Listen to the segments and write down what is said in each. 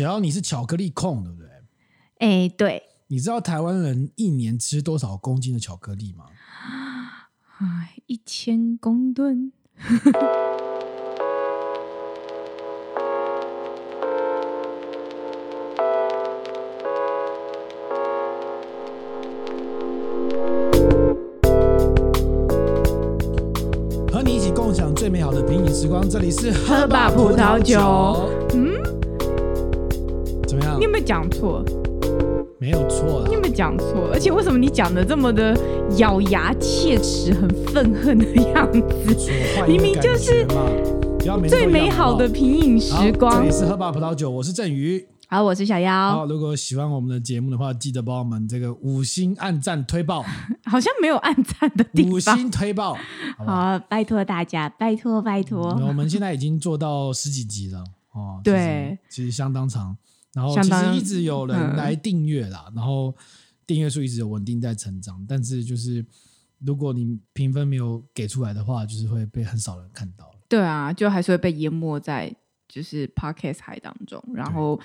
小妖，你是巧克力控，对不对？哎，对。你知道台湾人一年吃多少公斤的巧克力吗？哎，一千公吨。和你一起共享最美好的品饮时光，这里是喝吧葡萄酒。嗯？你有没有讲错？没有错，啊你有没有讲错？而且为什么你讲的这么的咬牙切齿、很愤恨的样子？明明就是最美好的品饮时光。这里是喝吧葡萄酒，我是郑宇，好，我是小妖。好，如果喜欢我们的节目的话，记得帮我们这个五星按赞推爆。好像没有按赞的地方。五星推爆，好，好，拜托大家，拜托拜托。我们现在已经做到十几集了哦，对，其实相当长。然后其实一直有人来订阅啦，嗯、然后订阅数一直有稳定在成长，但是就是如果你评分没有给出来的话，就是会被很少人看到。对啊，就还是会被淹没在就是 Podcast 海当中，然后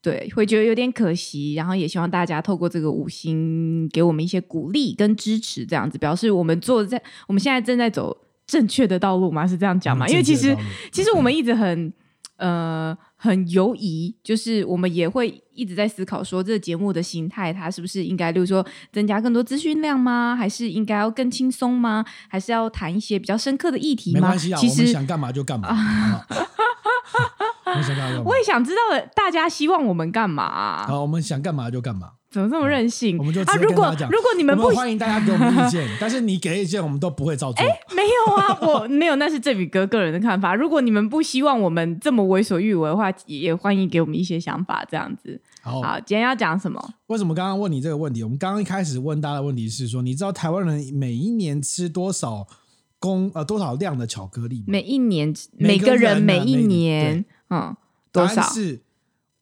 对，对会觉得有点可惜，然后也希望大家透过这个五星给我们一些鼓励跟支持，这样子表示我们做在我们现在正在走正确的道路嘛？是这样讲吗？因为其实其实我们一直很。呃，很犹疑，就是我们也会一直在思考，说这个节目的形态，它是不是应该，例如说增加更多资讯量吗？还是应该要更轻松吗？还是要谈一些比较深刻的议题吗？没关系啊，其实我们想干嘛就干嘛。我也想知道大家希望我们干嘛啊？好，我们想干嘛就干嘛。怎么这么任性？我们就直接跟他讲，如果你们不欢迎大家给我们意见，但是你给意见，我们都不会照做。哎，没有啊，我 没有，那是郑宇哥个人的看法。如果你们不希望我们这么为所欲为的话，也欢迎给我们一些想法，这样子。好，今天要讲什么？为什么刚刚问你这个问题？我们刚刚一开始问大家的问题是说，你知道台湾人每一年吃多少公呃多少量的巧克力吗？每一年每个人每一年嗯多少？是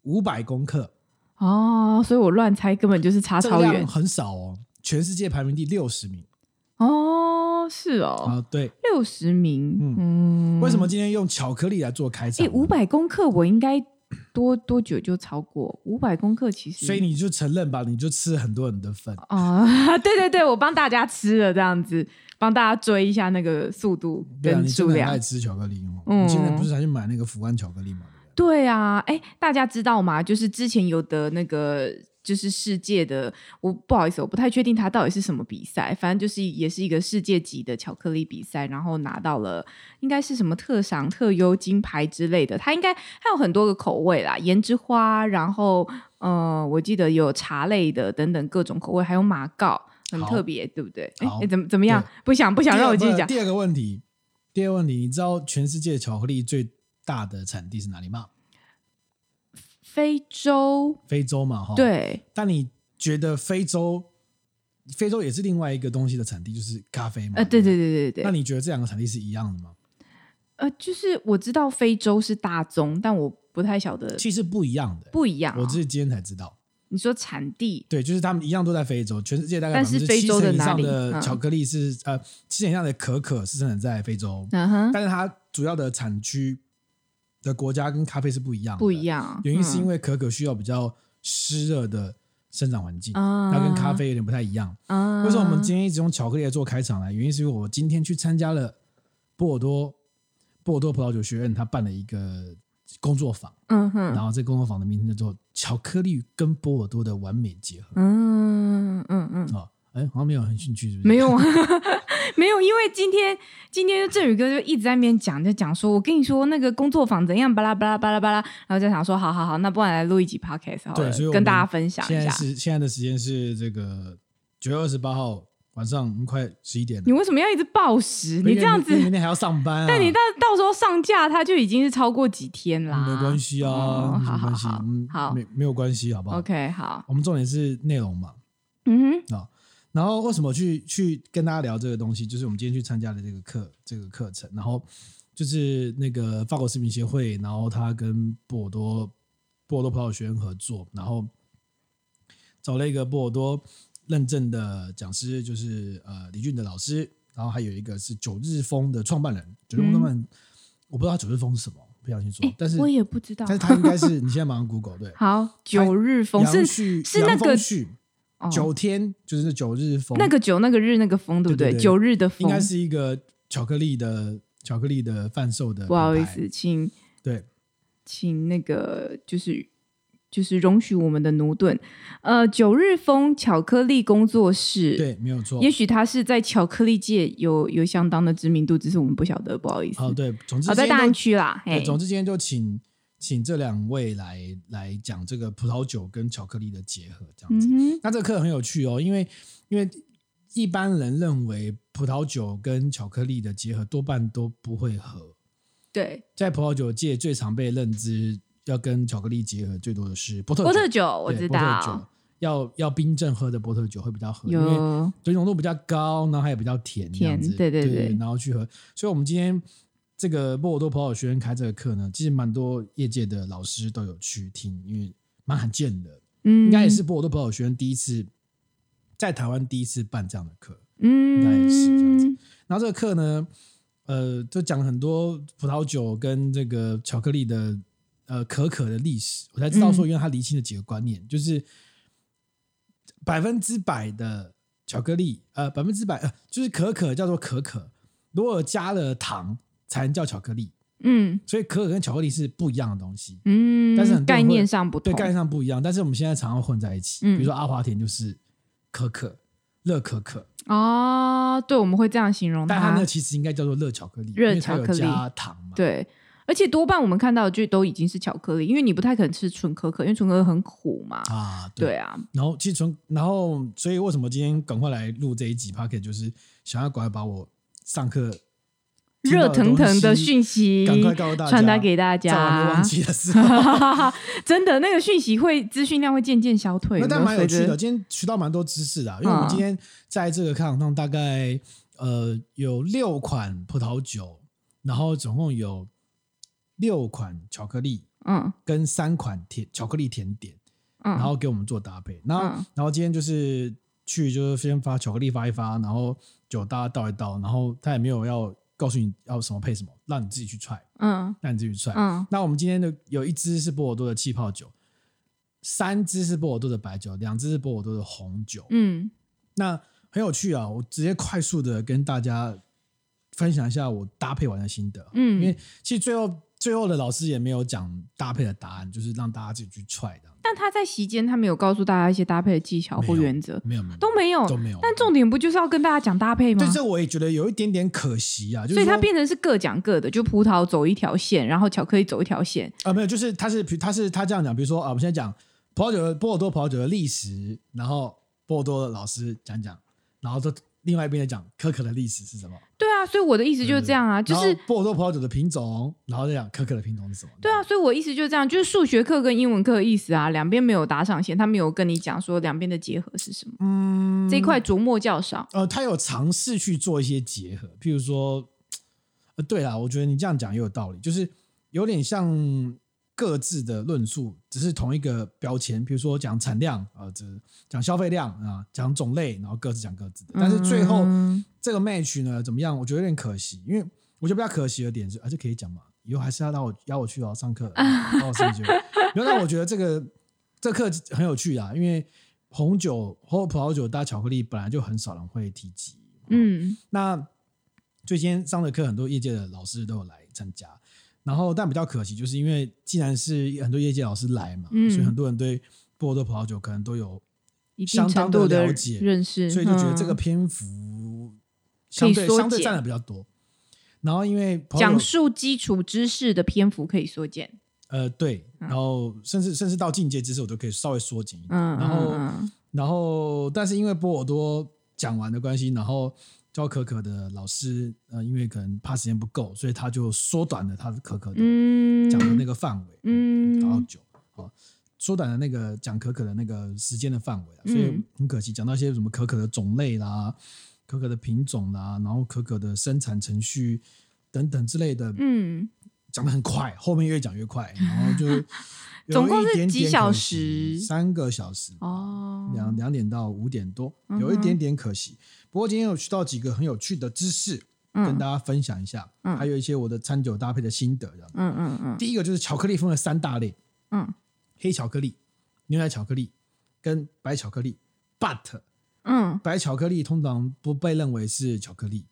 五百公克。哦，所以我乱猜，根本就是差超远，很少哦。全世界排名第六十名。哦，是哦。啊，对，六十名。嗯，为什么今天用巧克力来做开场？诶，五百公克，我应该多多久就超过五百公克？其实，所以你就承认吧，你就吃很多人的份 啊。对对对，我帮大家吃了，这样子帮大家追一下那个速度跟数量。你真的很爱吃巧克力哦。嗯，你现在不是还去买那个福安巧克力吗？对啊，哎，大家知道吗？就是之前有的那个，就是世界的，我不好意思，我不太确定它到底是什么比赛，反正就是也是一个世界级的巧克力比赛，然后拿到了应该是什么特赏、特优金牌之类的。它应该还有很多个口味啦，盐之花，然后嗯、呃，我记得有茶类的等等各种口味，还有马告，很特别，对不对？哎，怎么怎么样？不想不想让我继续讲。第二个问题，第二个问题，你知道全世界巧克力最大的产地是哪里吗？非洲，非洲嘛，哈。对。但你觉得非洲，非洲也是另外一个东西的产地，就是咖啡嘛？呃，对对对对对。那你觉得这两个产地是一样的吗？呃，就是我知道非洲是大宗，但我不太晓得。其实不一样的，不一样哦。我是今天才知道。你说产地？对，就是他们一样都在非洲，全世界大概百分之七成以上的巧克力是呃，七成以上的可可是生产在非洲。但是它主要的产区。的国家跟咖啡是不一样的，不一样。原因是因为可可需要比较湿热的生长环境，它跟咖啡有点不太一样。为什么我们今天一直用巧克力来做开场呢？原因是因为我今天去参加了波尔多波尔多葡萄酒学院，他办了一个工作坊。嗯哼，然后这个工作坊的名称叫做“巧克力跟波尔多的完美结合”。嗯嗯嗯。哦，哎，好像没有很兴趣，是不是？没有啊。没有，因为今天今天郑宇哥就一直在那边讲，就讲说，我跟你说那个工作坊怎样，巴拉巴拉巴拉巴拉，然后就想说，好好好，那不然来录一集 podcast 好了，对，所以跟大家分享一下。现在是现在的时间是这个九月二十八号晚上快十一点了。你为什么要一直暴食？你这样子，明天还要上班啊？但你到到时候上架，它就已经是超过几天啦。没关系啊，没关系，嗯，好，没没有关系，好不好？OK，好，我们重点是内容嘛。嗯哼，啊。然后为什么去去跟大家聊这个东西？就是我们今天去参加的这个课，这个课程。然后就是那个法国食品协会，然后他跟波尔多波尔多葡萄学院合作，然后找了一个波尔多认证的讲师，就是呃李俊的老师。然后还有一个是九日风的创办人，九日风创办人，嗯、我不知道九日风是什么，不小心说，但是我也不知道，但是他应该是你现在马上 Google 对。好，九日风是是那个九天，就是九日风，那个九那个日那个风对不对？九日的风应该是一个巧克力的巧克力的贩售的。不好意思，请对，请那个就是。就是容许我们的奴顿，呃，九日风巧克力工作室，对，没有错。也许他是在巧克力界有有相当的知名度，只是我们不晓得，不好意思。好，对，总之好在大安区啦。对，总之今天就请请这两位来来讲这个葡萄酒跟巧克力的结合，这样子。嗯、那这个课很有趣哦，因为因为一般人认为葡萄酒跟巧克力的结合多半都不会合。对，在葡萄酒界最常被认知。要跟巧克力结合最多的是波特波特酒，我知道。波特酒要要冰镇喝的波特酒会比较合，因为酒精浓度比较高，然后还有比较甜，甜，对对对，对，然后去喝。所以，我们今天这个波尔多葡萄酒学院开这个课呢，其实蛮多业界的老师都有去听，因为蛮罕见的，嗯，应该也是波尔多葡萄酒学院第一次在台湾第一次办这样的课，嗯，应该也是这样子。然后这个课呢，呃，就讲很多葡萄酒跟这个巧克力的。呃，可可的历史，我才知道说，因为他厘清了几个观念，嗯、就是百分之百的巧克力，呃，百分之百呃，就是可可叫做可可，如果加了糖才能叫巧克力，嗯，所以可可跟巧克力是不一样的东西，嗯，但是很概念上不同，对，概念上不一样，但是我们现在常常混在一起，嗯、比如说阿华田就是可可，热可可，哦，对，我们会这样形容它，但它那其实应该叫做热巧克力，热巧克力。加糖嘛，对。而且多半我们看到的就都已经是巧克力，因为你不太可能吃纯可可，因为纯可可很苦嘛。啊，对，对啊。然后其实纯，然后所以为什么今天赶快来录这一集 p o c k e t 就是想要赶快把我上课热腾腾的讯息赶快告诉大家，传达给大家。忘记的是，真的那个讯息会资讯量会渐渐消退。那但蛮有趣的，今天学到蛮多知识的，因为我们今天在这个课堂上大概呃有六款葡萄酒，然后总共有。六款巧克力，嗯，跟三款甜巧克力甜点，嗯，然后给我们做搭配。然后，嗯、然后今天就是去，就是先发巧克力发一发，然后酒大家倒一倒，然后他也没有要告诉你要什么配什么，让你自己去踹，嗯，让你自己去踹，嗯。那我们今天的有一支是波尔多的气泡酒，三支是波尔多的白酒，两支是波尔多的红酒，嗯。那很有趣啊，我直接快速的跟大家分享一下我搭配完的心得，嗯，因为其实最后。最后的老师也没有讲搭配的答案，就是让大家自己去踹的。但他在席间，他没有告诉大家一些搭配的技巧或原则，没有，没有，都没有，都没有。但重点不就是要跟大家讲搭配吗？对，这我也觉得有一点点可惜啊。就是、所以它变成是各讲各的，就葡萄走一条线，然后巧克力走一条线啊、呃。没有，就是他是他是他这样讲，比如说啊，我们现在讲葡萄酒的波尔多葡萄酒的历史，然后波尔多的老师讲讲，然后这。另外一边在讲，可可的历史是什么？对啊，所以我的意思就是这样啊，对对对，就是波尔多葡萄酒的品种，然后再讲可可的品种是什么？对啊，所以我意思就是这样，就是数学课跟英文课的意思啊，两边没有搭上线，他没有跟你讲说两边的结合是什么。嗯，这一块琢磨较少。呃，他有尝试去做一些结合，譬如说，呃，对啦，我觉得你这样讲也有道理，就是有点像。各自的论述只是同一个标签，比如说讲产量啊，这讲消费量啊，讲种类，然后各自讲各自的。但是最后这个 match 呢，怎么样？我觉得有点可惜，因为我觉得比较可惜的点是，而、啊、且可以讲嘛，以后还是要让我邀我去哦上课，然后上去。原来我觉得这个这个课很有趣啊，因为红酒或葡萄酒搭巧克力本来就很少人会提及。嗯，那最近上的课，很多业界的老师都有来参加。然后，但比较可惜，就是因为既然是很多业界老师来嘛，嗯、所以很多人对波尔多葡萄酒可能都有相当的了解、认识，所以就觉得这个篇幅相对相对占的比较多。然后，因为讲述基础知识的篇幅可以缩减，呃，对，然后甚至甚至到进阶知识，我都可以稍微缩减一点。嗯、然后，嗯、然后，但是因为波尔多讲完的关系，然后。教可可的老师，呃，因为可能怕时间不够，所以他就缩短了他的可可的讲的那个范围，嗯，然后九，好，缩短了那个讲可可的那个时间的范围，所以很可惜，讲到一些什么可可的种类啦，可可的品种啦，然后可可的生产程序等等之类的，嗯，讲得很快，后面越讲越快，然后就 总共是几小时？三个小时哦，两两点到五点多，有一点点可惜。不过今天有学到几个很有趣的知识，嗯、跟大家分享一下，嗯、还有一些我的餐酒搭配的心得这样。嗯嗯嗯。第一个就是巧克力分了三大类，嗯，黑巧克力、牛奶巧克力跟白巧克力。But，嗯，白巧克力通常不被认为是巧克力，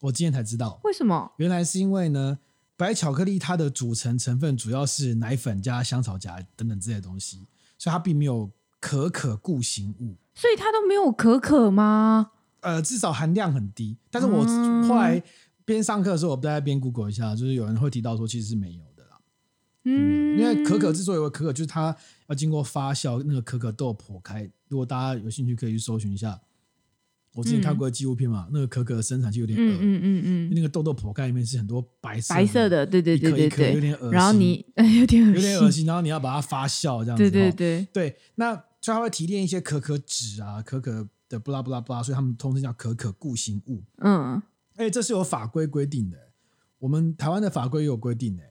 我今天才知道。为什么？原来是因为呢，白巧克力它的组成成分主要是奶粉加香草荚等等这些东西，所以它并没有可可固形物。所以它都没有可可吗？呃，至少含量很低。但是我后来边上课的时候，我在边 Google 一下，就是有人会提到说，其实是没有的啦。嗯，因为可可之所以为可可，就是它要经过发酵，那个可可豆破开。如果大家有兴趣，可以去搜寻一下。我之前看过纪录片嘛，嗯、那个可可的生产就有点恶嗯嗯嗯嗯，那个豆豆破开里面是很多白色白色的，对对对对对，有点恶心。然后你 有点有点恶心，然后你要把它发酵这样子。对对对对，那所以它会提炼一些可可脂啊，可可。的不拉不拉不拉，所以他们通称叫可可固形物。嗯，哎，这是有法规规定的。我们台湾的法规也有规定的，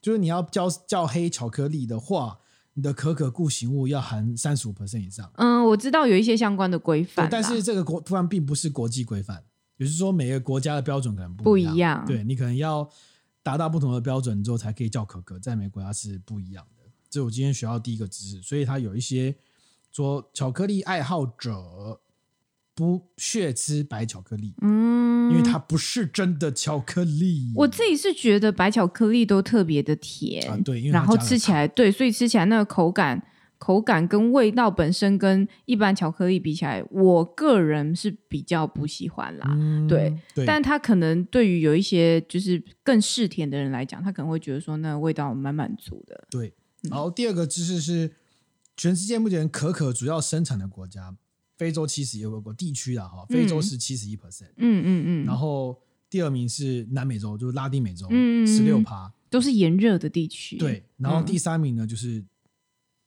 就是你要叫叫黑巧克力的话，你的可可固形物要含三十五 percent 以上。嗯，我知道有一些相关的规范，但是这个国规范并不是国际规范，也就是说每个国家的标准可能不一样。不一样对，你可能要达到不同的标准之后才可以叫可可，在每个国家是不一样的。这是我今天学到第一个知识，所以它有一些说巧克力爱好者。不血吃白巧克力，嗯，因为它不是真的巧克力。我自己是觉得白巧克力都特别的甜，啊、对，然后吃起来对，所以吃起来那个口感、口感跟味道本身跟一般巧克力比起来，我个人是比较不喜欢啦。嗯、对，对，但它可能对于有一些就是更嗜甜的人来讲，他可能会觉得说那个味道蛮满足的。对，然后第二个知识是，全世界目前可可主要生产的国家。非洲七十一个地区的哈，非洲是七十一 percent，嗯嗯嗯，然后第二名是南美洲，就是拉丁美洲，十六趴，都是炎热的地区。对，然后第三名呢，就是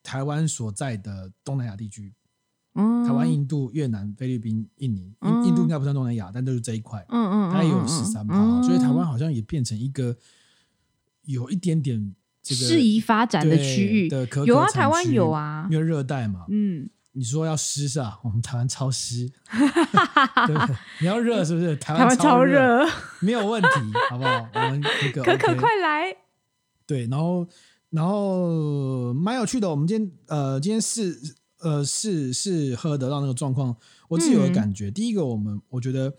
台湾所在的东南亚地区，嗯，台湾、印度、越南、菲律宾、印尼，印印度应该不算东南亚，但都是这一块，嗯嗯，它也有十三趴，所以台湾好像也变成一个有一点点这个适宜发展的区域。的可可，有啊，台湾有啊，因为热带嘛，嗯。你说要湿是吧？我们台湾超湿，对不对？你要热是不是？台湾超热，没有问题，好不好？我们那个可可快来。对，然后然后蛮有趣的。我们今天呃，今天是呃是是喝得到那个状况，我自己有个感觉。第一个，我们我觉得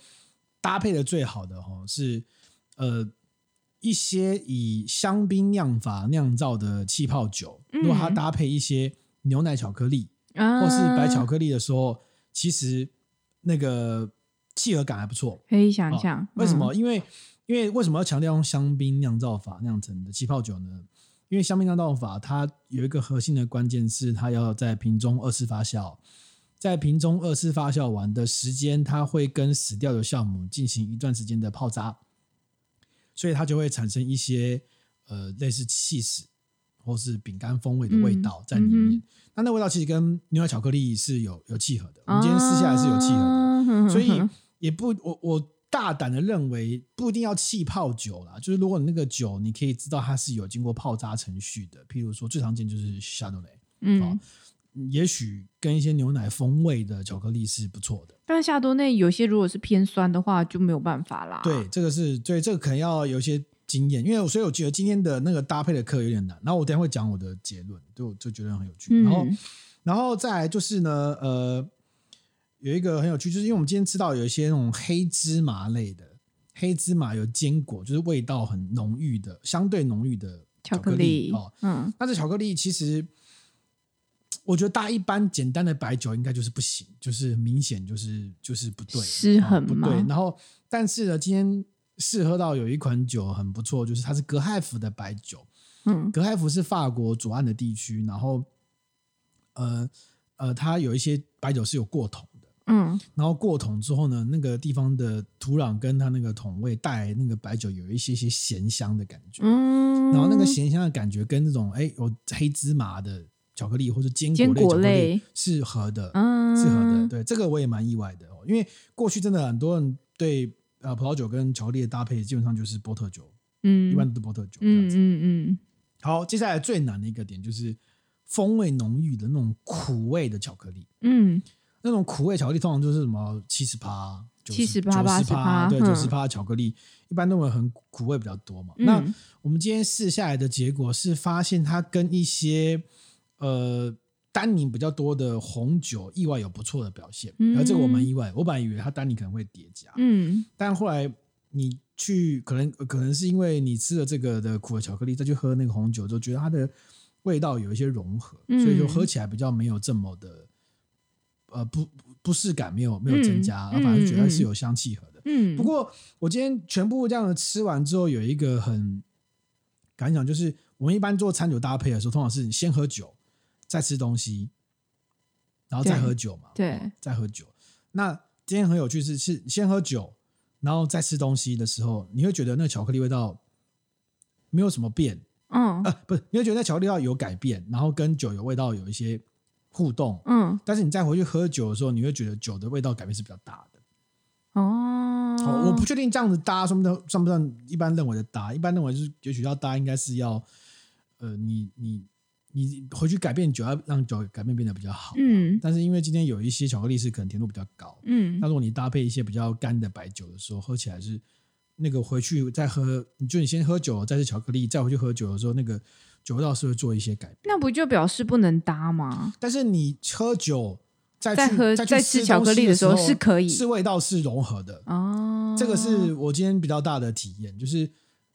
搭配的最好的哈是呃一些以香槟酿法酿造的气泡酒，如果它搭配一些牛奶巧克力。或是白巧克力的时候，啊、其实那个契合感还不错。可以想象、哦、为什么？嗯、因为因为为什么要强调用香槟酿造法酿成的气泡酒呢？因为香槟酿造法它有一个核心的关键是它要在瓶中二次发酵，在瓶中二次发酵完的时间，它会跟死掉的酵母进行一段时间的泡渣，所以它就会产生一些呃类似起司或是饼干风味的味道在里面。嗯嗯那那味道其实跟牛奶巧克力是有有契合的，我们今天试下来是有契合的，啊、所以也不我我大胆的认为不一定要气泡酒啦，就是如果你那个酒你可以知道它是有经过泡渣程序的，譬如说最常见就是夏多内，嗯、哦，也许跟一些牛奶风味的巧克力是不错的。但是夏多内有些如果是偏酸的话就没有办法啦。对，这个是对这个可能要有一些。经验，因为所以我觉得今天的那个搭配的课有点难，然后我等下会讲我的结论，就就觉得很有趣。然后，然后再来就是呢，呃，有一个很有趣，就是因为我们今天吃到有一些那种黑芝麻类的，黑芝麻有坚果，就是味道很浓郁的，相对浓郁的巧克力，哦。嗯，那这巧克力其实我觉得搭一般简单的白酒应该就是不行，就是明显就是就是不对，失衡嘛，不对。然后，但是呢，今天。试喝到有一款酒很不错，就是它是格海福的白酒。嗯，格海福是法国左岸的地区，然后呃呃，它有一些白酒是有过桶的。嗯，然后过桶之后呢，那个地方的土壤跟它那个桶味带来那个白酒有一些些咸香的感觉。嗯，然后那个咸香的感觉跟那种哎有黑芝麻的巧克力或者坚果类巧克力是合的，嗯，是合的。对，这个我也蛮意外的哦，因为过去真的很多人对。啊，葡萄酒跟巧克力的搭配基本上就是波特酒，嗯，一般都是波特酒这样子，嗯嗯。嗯。好，接下来最难的一个点就是风味浓郁的那种苦味的巧克力，嗯，那种苦味巧克力通常就是什么七十趴，七十八八十趴，对，九十趴巧克力，嗯、一般都会很苦味比较多嘛。嗯、那我们今天试下来的结果是发现它跟一些呃单宁比较多的红酒意外有不错的表现，嗯、而这个我蛮意外，我本来以为它单宁可能会叠加，嗯，但后来你去可能可能是因为你吃了这个的苦的巧克力，再去喝那个红酒，就觉得它的味道有一些融合，嗯、所以就喝起来比较没有这么的呃不。不适感没有没有增加，嗯、反而觉得是有相契合的。嗯，不过我今天全部这样的吃完之后，有一个很感想，就是我们一般做餐酒搭配的时候，通常是你先喝酒，再吃东西，然后再喝酒嘛。对，哦、再喝酒。那今天很有趣是，是先喝酒，然后再吃东西的时候，你会觉得那个巧克力味道没有什么变。嗯，呃，不是，你会觉得那巧克力味道有改变，然后跟酒有味道有一些。互动，嗯，但是你再回去喝酒的时候，你会觉得酒的味道改变是比较大的。哦，我不确定这样子搭算不算算不算一般认为的搭？一般认为就是也许要搭，应该是要，呃，你你你回去改变酒，要让酒改变变得比较好。嗯，但是因为今天有一些巧克力是可能甜度比较高，嗯，那如果你搭配一些比较干的白酒的时候，喝起来是那个回去再喝，你就你先喝酒，再吃巧克力，再回去喝酒的时候，那个。酒味道是会做一些改变，那不就表示不能搭吗？但是你喝酒再再喝再吃巧克力的时候是可以，是味道是融合的哦。这个是我今天比较大的体验，就是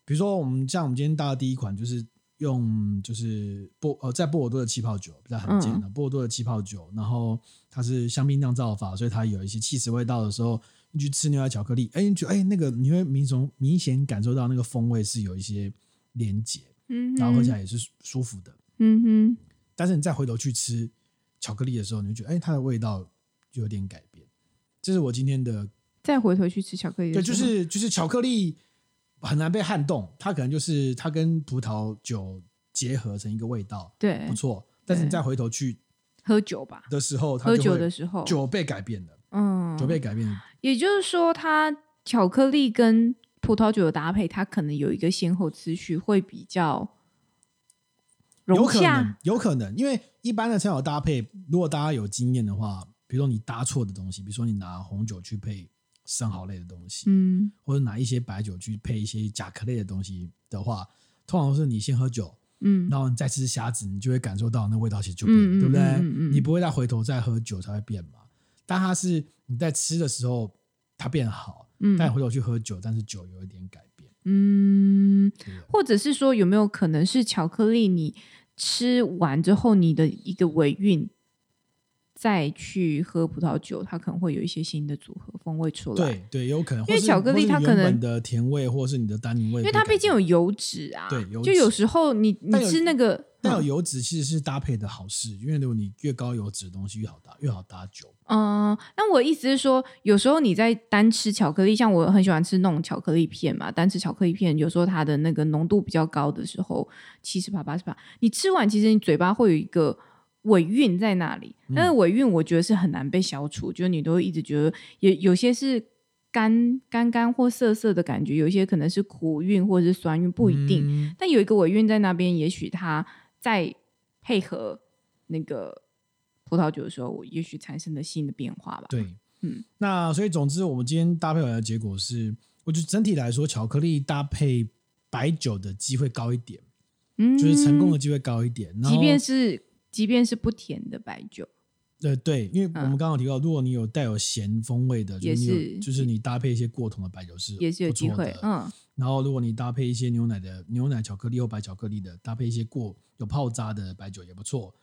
比如说我们像我们今天搭的第一款就是用就是波呃在波尔多的气泡酒比较罕见的、嗯、波尔多的气泡酒，然后它是香槟酿造法，所以它有一些起司味道的时候，你去吃牛奶巧克力，哎，你觉得哎那个你会明从明显感受到那个风味是有一些连结。嗯然后喝起来也是舒服的，嗯哼。但是你再回头去吃巧克力的时候，你就觉得，哎，它的味道就有点改变。这是我今天的。再回头去吃巧克力对，就是就是巧克力很难被撼动，它可能就是它跟葡萄酒结合成一个味道，对，不错。但是你再回头去喝酒吧。的时候，喝酒的时候，酒被改变了，嗯，酒被改变了。也就是说，它巧克力跟葡萄酒的搭配，它可能有一个先后次序，会比较有可能，有可能，因为一般的餐酒搭配，如果大家有经验的话，比如说你搭错的东西，比如说你拿红酒去配生蚝类的东西，嗯，或者拿一些白酒去配一些甲壳类的东西的话，通常是你先喝酒，嗯，然后你再吃虾子，你就会感受到那味道其实就变了，嗯、对不对？嗯嗯、你不会再回头再喝酒才会变嘛？但它是你在吃的时候它变好。嗯，但回头去喝酒，但是酒有一点改变。嗯，或者是说有没有可能是巧克力？你吃完之后，你的一个尾韵，再去喝葡萄酒，它可能会有一些新的组合风味出来。对对，有可能。因为巧克力它可能的甜味，或是你的单宁味，因为它毕竟有油脂啊。对，油脂就有时候你你吃那个。但有油脂其实是搭配的好事，因为如果你越高油脂的东西越好搭，越好搭酒。嗯，那我意思是说，有时候你在单吃巧克力，像我很喜欢吃那种巧克力片嘛，单吃巧克力片，有时候它的那个浓度比较高的时候，七十八八十八，你吃完其实你嘴巴会有一个尾韵在那里，但是尾韵我觉得是很难被消除，嗯、就是你都会一直觉得有有些是干干干或涩涩的感觉，有一些可能是苦韵或者是酸韵，不一定，嗯、但有一个尾韵在那边，也许它。在配合那个葡萄酒的时候，我也许产生了新的变化吧。对，嗯，那所以总之，我们今天搭配完的结果是，我觉得整体来说，巧克力搭配白酒的机会高一点，嗯，就是成功的机会高一点。即便是即便是不甜的白酒。对对，因为我们刚刚提到，如果你有带有咸风味的，也是就是你搭配一些过桶的白酒是也是有机会，嗯。然后如果你搭配一些牛奶的牛奶巧克力或白巧克力的，搭配一些过有泡渣的白酒也不错。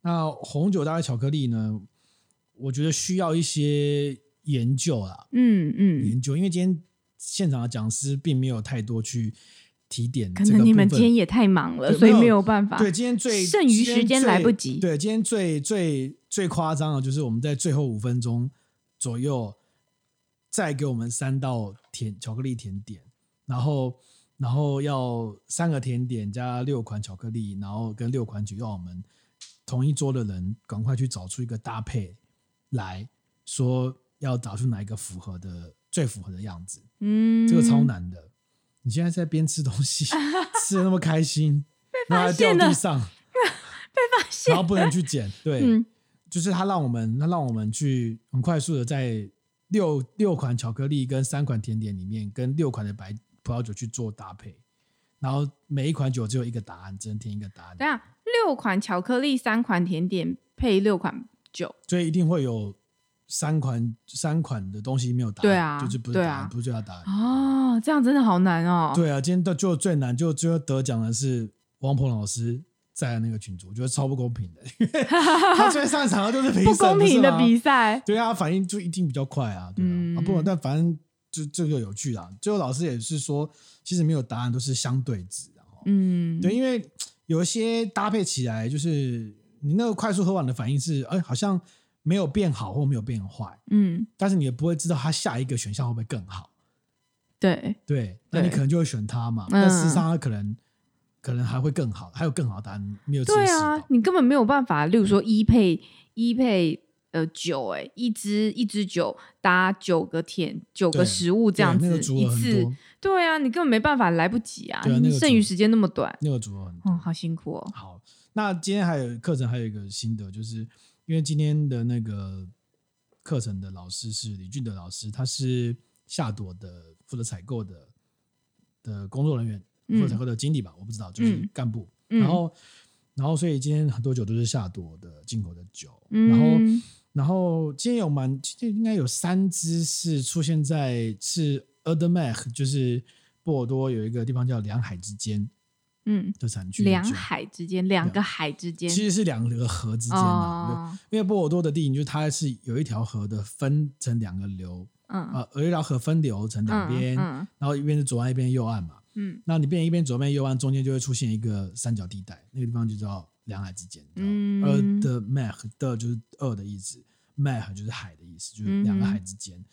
那红酒搭配巧克力呢？我觉得需要一些研究啦，嗯嗯，研究，因为今天现场的讲师并没有太多去。提点，可能你们今天也太忙了，所以没有办法。对，今天最剩余时间来不及。对，今天最最最夸张的，就是我们在最后五分钟左右，再给我们三道甜巧克力甜点，然后然后要三个甜点加六款巧克力，然后跟六款酒，要我们同一桌的人赶快去找出一个搭配来说，要找出哪一个符合的最符合的样子。嗯，这个超难的。你现在在边吃东西，吃的那么开心，被发现了，掉地上，被发现，然后不能去捡，对，嗯、就是他让我们，他让我们去很快速的在六六款巧克力跟三款甜点里面，跟六款的白葡萄酒去做搭配，然后每一款酒只有一个答案，只能填一个答案。对啊，六款巧克力，三款甜点配六款酒，所以一定会有三款三款的东西没有答案，对啊，就是不是答案，啊、不是最佳答案哦，这样真的好难哦。对啊，今天的就最难，就最后得奖的是王鹏老师。在那个群组，我觉得超不公平的。他最擅长的就是评审，不公平的比赛。对啊，反应就一定比较快啊，对啊。嗯、啊不，但反正就这个有趣啊。最后老师也是说，其实没有答案，都是相对值。嗯，对，因为有一些搭配起来，就是你那个快速喝完的反应是，哎，好像没有变好或没有变坏。嗯，但是你也不会知道它下一个选项会不会更好。对对，那你可能就会选它嘛。但事实上，它可能。可能还会更好，还有更好的答案没有？对啊，你根本没有办法。例如说一配一配呃酒，哎，一支一支酒搭九个甜九个食物这样子、那個、一次，对啊，你根本没办法，来不及啊！那个、剩余时间那么短，那个组合很多，哦，好辛苦哦。好，那今天还有课程还有一个心得，就是因为今天的那个课程的老师是李俊德老师，他是夏朵的负责采购的的工作人员。负责采购的经理吧，我不知道，就是干部。嗯、然后，然后，所以今天很多酒都是夏朵的进口的酒。嗯、然后，然后今天有蛮，今天应该有三支是出现在是 Aude Mac，就是波尔多有一个地方叫两海之间，嗯，的产区。两海之间，两个海之间，其实是两个河之间嘛、哦。因为波尔多的地形就是它是有一条河的分成两个流，嗯，呃，有一条河分流成两边，嗯嗯、然后一边是左岸，一边右岸嘛。嗯，那你变一边左边右岸，中间就会出现一个三角地带，那个地方就叫两海之间。嗯，Eau de Mer 的就是二的意思，Mer 就是海的意思，就是两个海之间。嗯、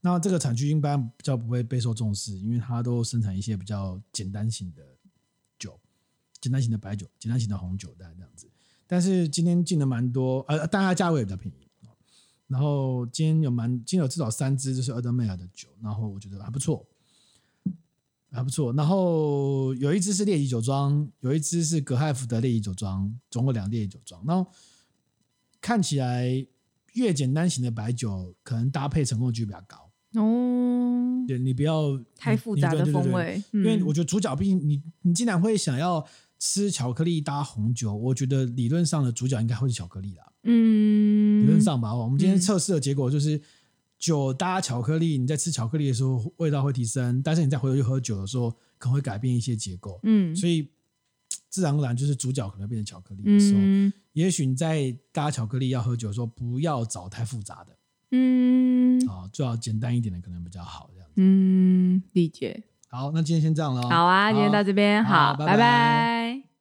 那这个产区一般比较不会备受重视，因为它都生产一些比较简单型的酒，简单型的白酒，简单型的红酒，大概这样子。但是今天进了蛮多，呃，但它价位也比较便宜。然后今天有蛮，今天有至少三支就是 Eau de Mer 的酒，然后我觉得还不错。还不错，然后有一支是列级酒庄，有一支是格海福的列级酒庄，总共两列级酒庄。然后看起来越简单型的白酒，可能搭配成功率比较高哦。对，你不要太复杂的风味，因为我觉得主角毕竟你你竟然会想要吃巧克力搭红酒，我觉得理论上的主角应该会是巧克力啦。嗯，理论上吧。我们今天测试的结果就是。酒搭巧克力，你在吃巧克力的时候味道会提升，但是你再回头去喝酒的时候，可能会改变一些结构。嗯，所以自然而然就是主角可能变成巧克力的时候，嗯、也许你在搭巧克力要喝酒的时候，不要找太复杂的。嗯，啊，最好简单一点的可能比较好，这样子。嗯，理解。好，那今天先这样了。好啊，今天到这边，好，好，拜拜。拜拜。